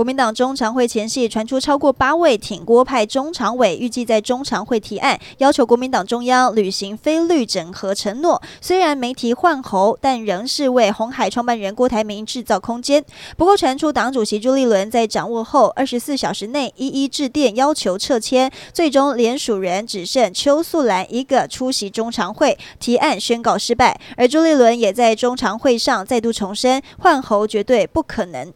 国民党中常会前夕传出超过八位挺郭派中常委预计在中常会提案，要求国民党中央履行非绿整合承诺。虽然没提换候，但仍是为红海创办人郭台铭制造空间。不过传出党主席朱立伦在掌握后二十四小时内一一致电要求撤迁，最终联署人只剩邱素兰一个出席中常会，提案宣告失败。而朱立伦也在中常会上再度重申，换候绝对不可能。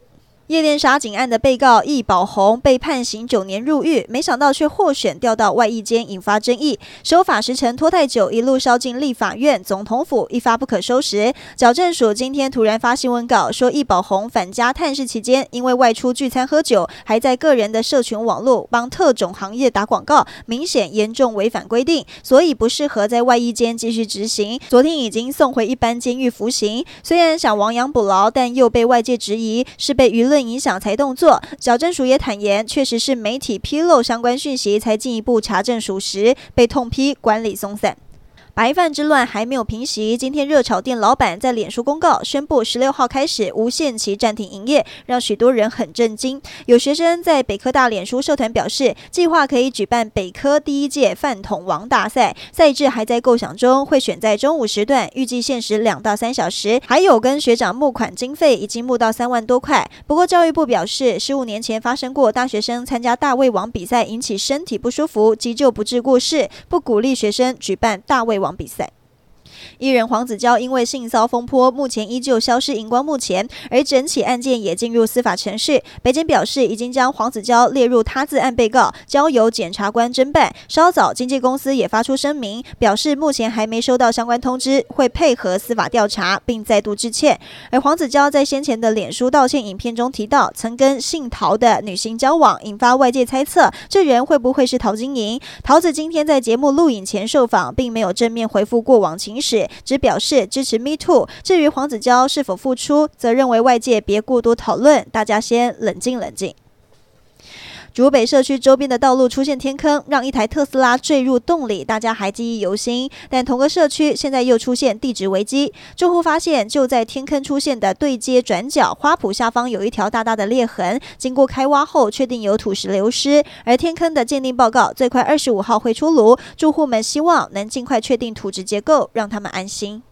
夜店杀警案的被告易宝红被判刑九年入狱，没想到却获选调到外役监，引发争议。收法时程拖太久，一路烧进立法院、总统府，一发不可收拾。矫正署今天突然发新闻稿说，易宝红返家探视期间，因为外出聚餐喝酒，还在个人的社群网络帮特种行业打广告，明显严重违反规定，所以不适合在外役监继续执行。昨天已经送回一般监狱服刑。虽然想亡羊补牢，但又被外界质疑是被舆论。影响才动作，矫正署也坦言，确实是媒体披露相关讯息，才进一步查证属实，被痛批管理松散。白饭之乱还没有平息，今天热炒店老板在脸书公告宣布，十六号开始无限期暂停营业，让许多人很震惊。有学生在北科大脸书社团表示，计划可以举办北科第一届饭桶王大赛，赛制还在构想中，会选在中午时段，预计限时两到三小时。还有跟学长募款经费，已经募到三万多块。不过教育部表示，十五年前发生过大学生参加大胃王比赛引起身体不舒服，急救不治过世，不鼓励学生举办大胃王网比赛。艺人黄子佼因为性骚风波，目前依旧消失荧光幕前，而整起案件也进入司法程序。北检表示，已经将黄子佼列入他自案被告，交由检察官侦办。稍早，经纪公司也发出声明，表示目前还没收到相关通知，会配合司法调查，并再度致歉。而黄子佼在先前的脸书道歉影片中提到，曾跟姓陶的女星交往，引发外界猜测，这人会不会是陶晶莹？陶子今天在节目录影前受访，并没有正面回复过往情是。只表示支持 Me Too。至于黄子佼是否复出，则认为外界别过多讨论，大家先冷静冷静。竹北社区周边的道路出现天坑，让一台特斯拉坠入洞里，大家还记忆犹新。但同个社区现在又出现地质危机，住户发现就在天坑出现的对接转角花圃下方有一条大大的裂痕，经过开挖后确定有土石流失，而天坑的鉴定报告最快二十五号会出炉，住户们希望能尽快确定土质结构，让他们安心。